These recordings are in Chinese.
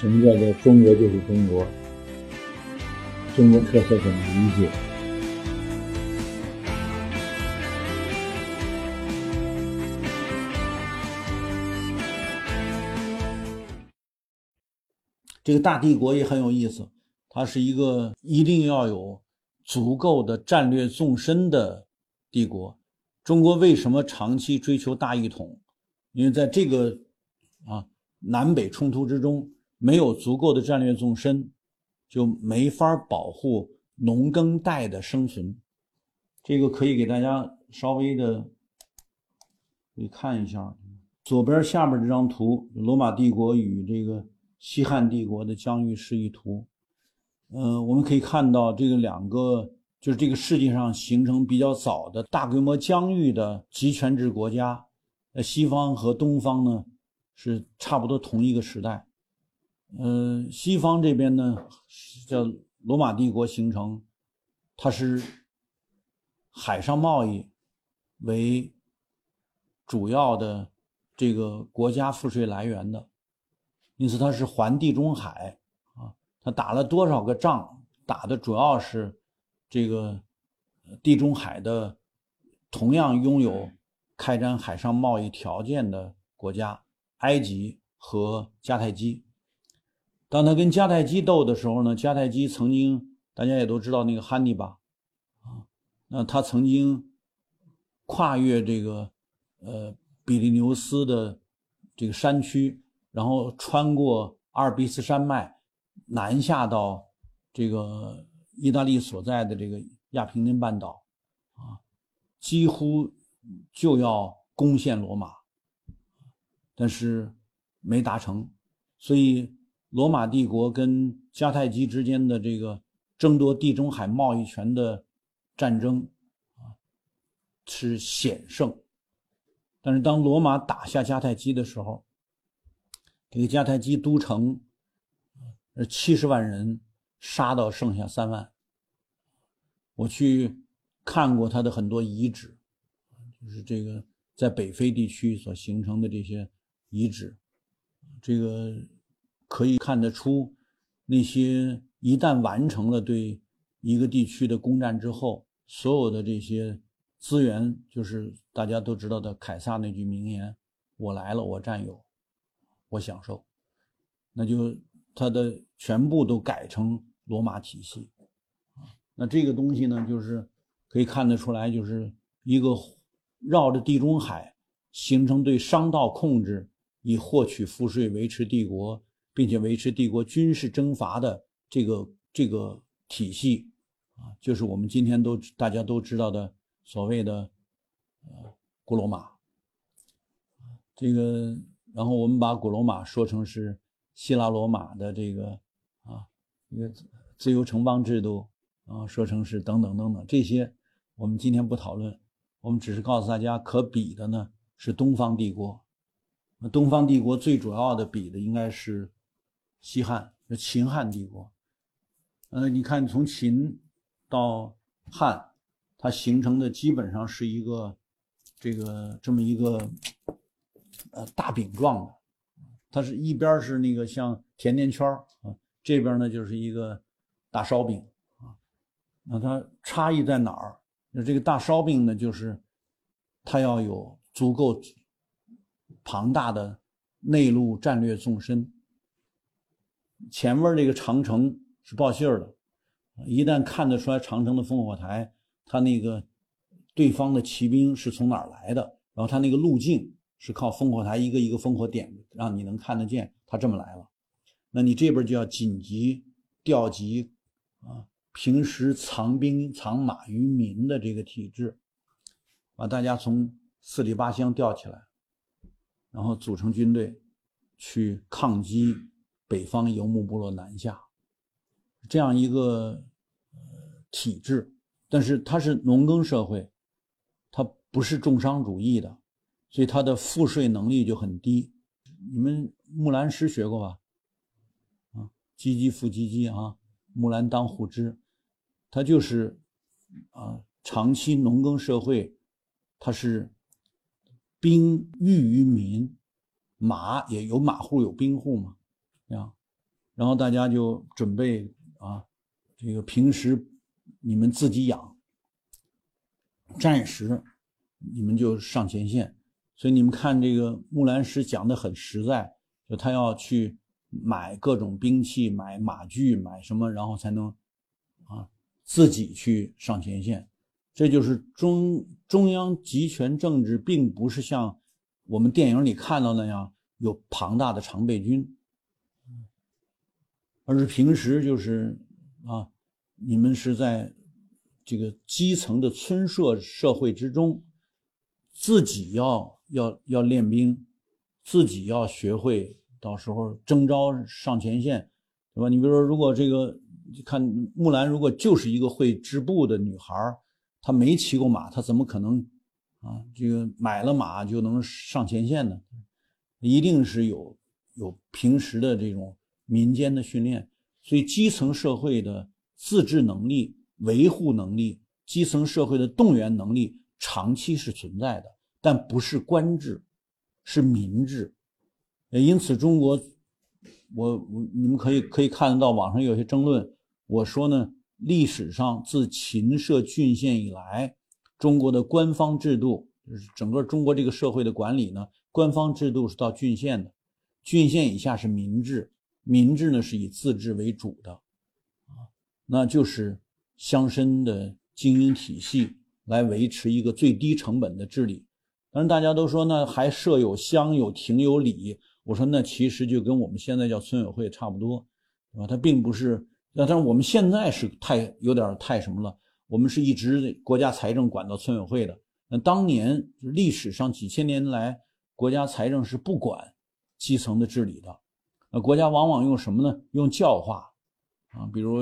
什么叫做中国就是中国？中国特色怎么理解？这个大帝国也很有意思，它是一个一定要有足够的战略纵深的帝国。中国为什么长期追求大一统？因为在这个啊南北冲突之中，没有足够的战略纵深，就没法保护农耕带的生存。这个可以给大家稍微的，你看一下左边下边这张图，罗马帝国与这个。西汉帝国的疆域示意图，呃，我们可以看到这个两个就是这个世界上形成比较早的大规模疆域的集权制国家，呃，西方和东方呢是差不多同一个时代，呃，西方这边呢叫罗马帝国形成，它是海上贸易为主要的这个国家赋税来源的。因此，他是环地中海啊，他打了多少个仗？打的主要是这个地中海的同样拥有开展海上贸易条件的国家——埃及和迦太基。当他跟迦太基斗的时候呢，迦太基曾经大家也都知道那个汉尼拔啊，那他曾经跨越这个呃比利牛斯的这个山区。然后穿过阿尔卑斯山脉，南下到这个意大利所在的这个亚平宁半岛，啊，几乎就要攻陷罗马，但是没达成。所以，罗马帝国跟迦太基之间的这个争夺地中海贸易权的战争，啊，是险胜。但是，当罗马打下迦太基的时候，这个迦太基都城，呃，七十万人杀到剩下三万。我去看过他的很多遗址，就是这个在北非地区所形成的这些遗址，这个可以看得出，那些一旦完成了对一个地区的攻占之后，所有的这些资源，就是大家都知道的凯撒那句名言：“我来了，我占有。”我享受，那就它的全部都改成罗马体系啊。那这个东西呢，就是可以看得出来，就是一个绕着地中海形成对商道控制，以获取赋税维持帝国，并且维持帝国军事征伐的这个这个体系啊，就是我们今天都大家都知道的所谓的呃古罗马这个。然后我们把古罗马说成是希腊罗马的这个啊一个自由城邦制度啊，说成是等等等等这些，我们今天不讨论，我们只是告诉大家，可比的呢是东方帝国。那东方帝国最主要的比的应该是西汉，是秦汉帝国。呃，你看从秦到汉，它形成的基本上是一个这个这么一个。呃，大饼状的，它是一边是那个像甜甜圈啊，这边呢就是一个大烧饼啊。那它差异在哪儿？那这个大烧饼呢，就是它要有足够庞大的内陆战略纵深。前面这个长城是报信儿的，一旦看得出来长城的烽火台，它那个对方的骑兵是从哪儿来的，然后它那个路径。是靠烽火台一个一个烽火点，让你能看得见他这么来了。那你这边就要紧急调集啊，平时藏兵藏马于民的这个体制，把大家从四里八乡调起来，然后组成军队去抗击北方游牧部落南下，这样一个呃体制。但是它是农耕社会，它不是重商主义的。所以它的赋税能力就很低，你们木兰诗学过吧？啊，唧唧复唧唧啊，木兰当户织，它就是啊，长期农耕社会，它是兵育于民，马也有马户有兵户嘛，啊，然后大家就准备啊，这个平时你们自己养，战时你们就上前线。所以你们看这个木兰诗讲的很实在，就他要去买各种兵器、买马具、买什么，然后才能啊自己去上前线。这就是中中央集权政治，并不是像我们电影里看到那样有庞大的常备军，而是平时就是啊，你们是在这个基层的村社社会之中，自己要要要练兵，自己要学会，到时候征召上前线，对吧？你比如说，如果这个看木兰，如果就是一个会织布的女孩她没骑过马，她怎么可能啊？这个买了马就能上前线呢？一定是有有平时的这种民间的训练，所以基层社会的自治能力、维护能力、基层社会的动员能力长期是存在的，但不是官制，是民治。因此，中国，我我你们可以可以看得到网上有些争论，我说呢。历史上自秦设郡县以来，中国的官方制度就是整个中国这个社会的管理呢，官方制度是到郡县的，郡县以下是民治，民治呢是以自治为主的，啊，那就是乡绅的经营体系来维持一个最低成本的治理。当然，大家都说呢，还设有乡有亭有里，我说那其实就跟我们现在叫村委会差不多，对吧？它并不是。那但是我们现在是太有点太什么了？我们是一直国家财政管到村委会的。那当年历史上几千年来，国家财政是不管基层的治理的。那国家往往用什么呢？用教化啊，比如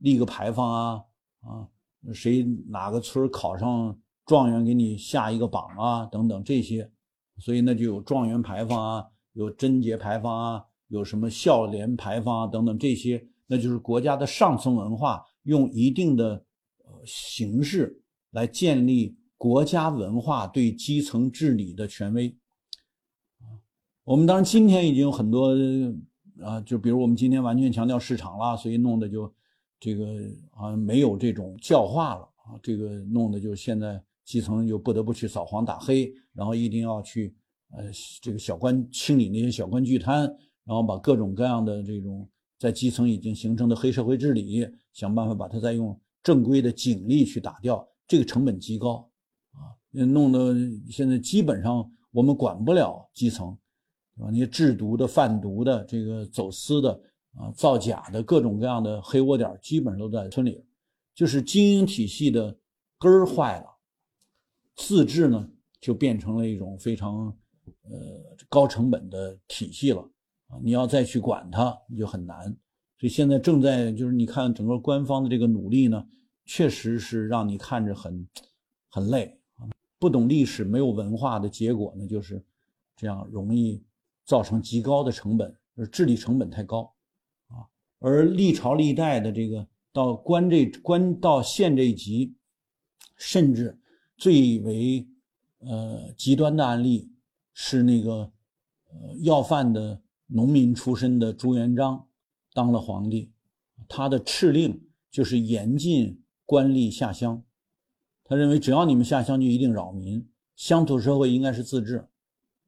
立个牌坊啊啊，谁哪个村考上状元，给你下一个榜啊等等这些。所以那就有状元牌坊啊，有贞节牌坊啊，有什么孝廉牌坊啊等等这些。那就是国家的上层文化，用一定的呃形式来建立国家文化对基层治理的权威。我们当然今天已经有很多啊，就比如我们今天完全强调市场了，所以弄得就这个啊没有这种教化了啊，这个弄得就现在基层就不得不去扫黄打黑，然后一定要去呃这个小官清理那些小官巨贪，然后把各种各样的这种。在基层已经形成的黑社会治理，想办法把它再用正规的警力去打掉，这个成本极高，啊，弄得现在基本上我们管不了基层，啊，那些制毒的、贩毒的、这个走私的啊、造假的各种各样的黑窝点，基本上都在村里，就是经营体系的根儿坏了，自治呢就变成了一种非常呃高成本的体系了。啊，你要再去管它，你就很难。所以现在正在就是你看整个官方的这个努力呢，确实是让你看着很很累啊。不懂历史、没有文化的结果呢，就是这样容易造成极高的成本，就是治理成本太高啊。而历朝历代的这个到官这官到县这一级，甚至最为呃极端的案例是那个呃要饭的。农民出身的朱元璋当了皇帝，他的敕令就是严禁官吏下乡。他认为只要你们下乡，就一定扰民，乡土社会应该是自治。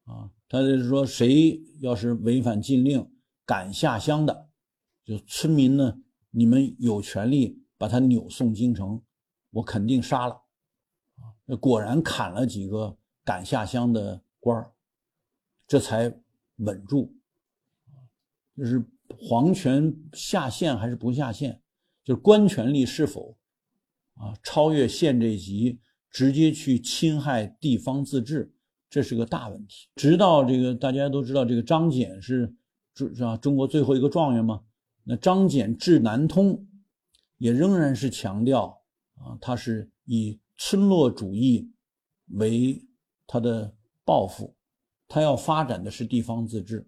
啊，他就是说，谁要是违反禁令敢下乡的，就村民呢，你们有权利把他扭送京城，我肯定杀了。果然砍了几个敢下乡的官儿，这才稳住。就是皇权下线还是不下线，就是官权力是否啊超越县这级，直接去侵害地方自治，这是个大问题。直到这个大家都知道，这个张謇是是吧？中国最后一个状元嘛。那张謇治南通，也仍然是强调啊，他是以村落主义为他的抱负，他要发展的是地方自治。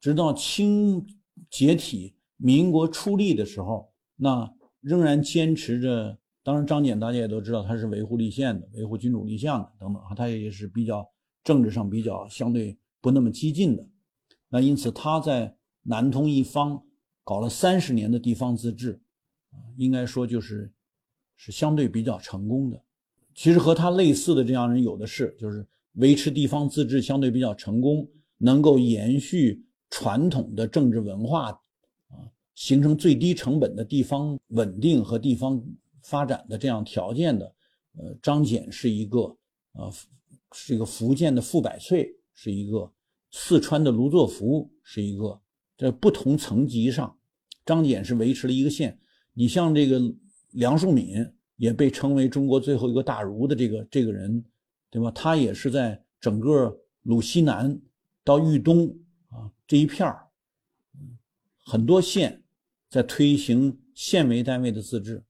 直到清解体、民国初立的时候，那仍然坚持着。当然，张謇大家也都知道，他是维护立宪的，维护君主立宪的等等啊，他也是比较政治上比较相对不那么激进的。那因此他在南通一方搞了三十年的地方自治，应该说就是是相对比较成功的。其实和他类似的这样人有的是，就是维持地方自治相对比较成功，能够延续传统的政治文化，啊，形成最低成本的地方稳定和地方发展的这样条件的。呃，张謇是一个，呃，是一个福建的傅百翠是一个，四川的卢作孚是一个，在不同层级上，张謇是维持了一个线。你像这个梁漱溟也被称为中国最后一个大儒的这个这个人，对吧？他也是在整个鲁西南到豫东啊这一片儿，很多县在推行县为单位的自治。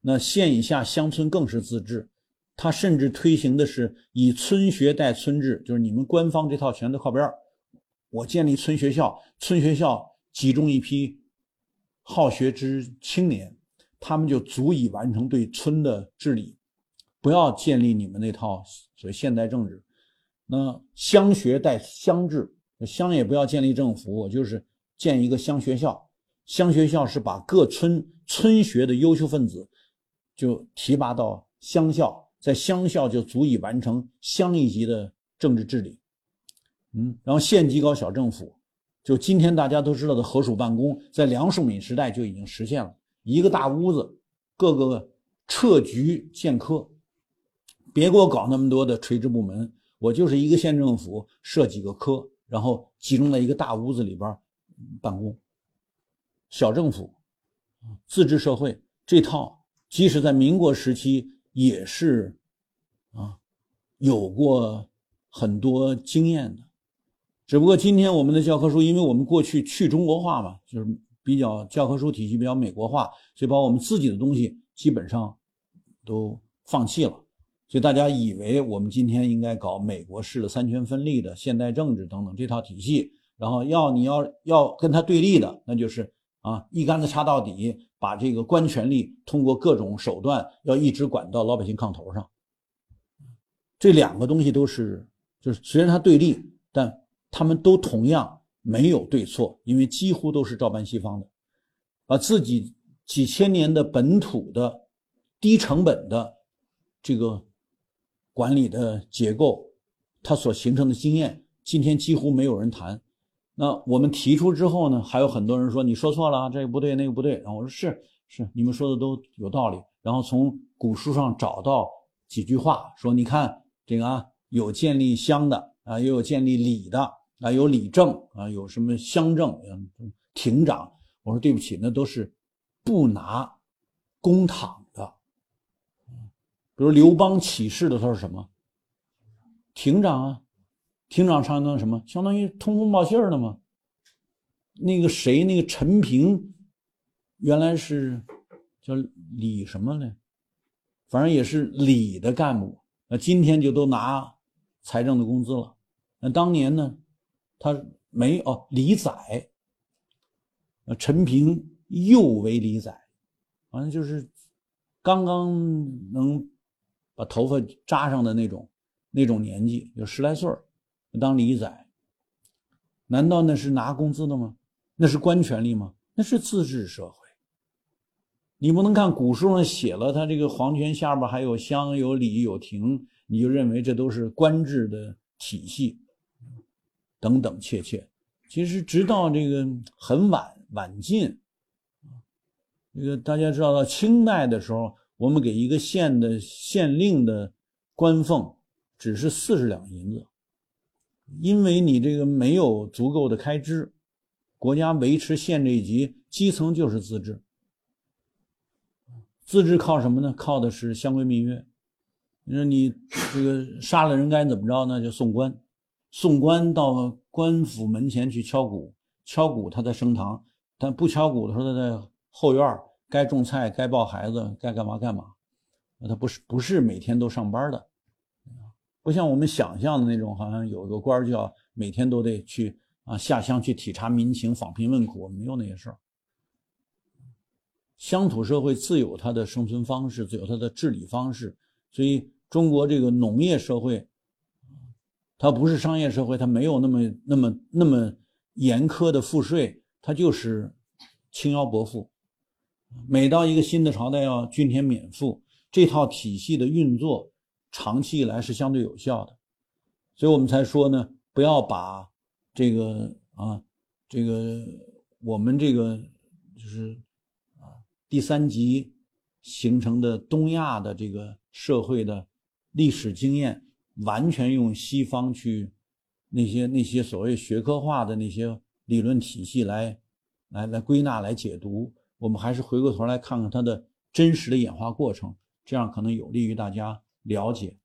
那县以下乡村更是自治，他甚至推行的是以村学代村治，就是你们官方这套全都靠边儿，我建立村学校，村学校集中一批好学之青年，他们就足以完成对村的治理，不要建立你们那套所谓现代政治。那乡学代乡治，乡也不要建立政府，我就是建一个乡学校，乡学校是把各村村学的优秀分子。就提拔到乡校，在乡校就足以完成乡一级的政治治理，嗯，然后县级搞小政府，就今天大家都知道的合署办公，在梁漱溟时代就已经实现了，一个大屋子，各个撤局建科，别给我搞那么多的垂直部门，我就是一个县政府设几个科，然后集中在一个大屋子里边办公，小政府，自治社会这套。即使在民国时期，也是啊，有过很多经验的。只不过今天我们的教科书，因为我们过去去中国化嘛，就是比较教科书体系比较美国化，所以把我们自己的东西基本上都放弃了。所以大家以为我们今天应该搞美国式的三权分立的现代政治等等这套体系，然后要你要要跟他对立的，那就是啊一竿子插到底。把这个官权力通过各种手段，要一直管到老百姓炕头上。这两个东西都是，就是虽然它对立，但他们都同样没有对错，因为几乎都是照搬西方的，把自己几千年的本土的低成本的这个管理的结构，它所形成的经验，今天几乎没有人谈。那我们提出之后呢，还有很多人说你说错了，这个不对，那个不对。然后我说是是，你们说的都有道理。然后从古书上找到几句话，说你看这个啊，有建立乡的啊，也有建立里的啊，有里政啊，有什么乡政、亭长。我说对不起，那都是不拿公帑的。比如刘邦起事的时候是什么？亭长啊。厅长相当于什么？相当于通风报信儿的吗？那个谁，那个陈平，原来是叫李什么呢？反正也是李的干部。那今天就都拿财政的工资了。那当年呢，他没哦，李宰。陈平又为李宰，反正就是刚刚能把头发扎上的那种那种年纪，有十来岁儿。当李宰，难道那是拿工资的吗？那是官权力吗？那是自治社会。你不能看古书上写了，他这个皇权下边还有乡、有里、有亭，你就认为这都是官制的体系，等等切切。其实直到这个很晚晚近，这个大家知道，到清代的时候，我们给一个县的县令的官俸只是四十两银子。因为你这个没有足够的开支，国家维持县这一级，基层就是自治。自治靠什么呢？靠的是乡规民约。你说你这个杀了人该怎么着呢？就送官，送官到官府门前去敲鼓，敲鼓他在升堂，但不敲鼓的时候他在后院该种菜、该抱孩子、该干嘛干嘛。他不是不是每天都上班的。不像我们想象的那种，好像有一个官就要每天都得去啊下乡去体察民情、访贫问苦，没有那些事儿。乡土社会自有它的生存方式，自有它的治理方式。所以中国这个农业社会，它不是商业社会，它没有那么那么那么严苛的赋税，它就是轻徭薄赋。每到一个新的朝代要均田免赋，这套体系的运作长期以来是相对有效的，所以我们才说呢，不要把这个啊，这个我们这个就是啊第三级形成的东亚的这个社会的历史经验，完全用西方去那些那些所谓学科化的那些理论体系来来来归纳来解读。我们还是回过头来看看它的真实的演化过程，这样可能有利于大家了解。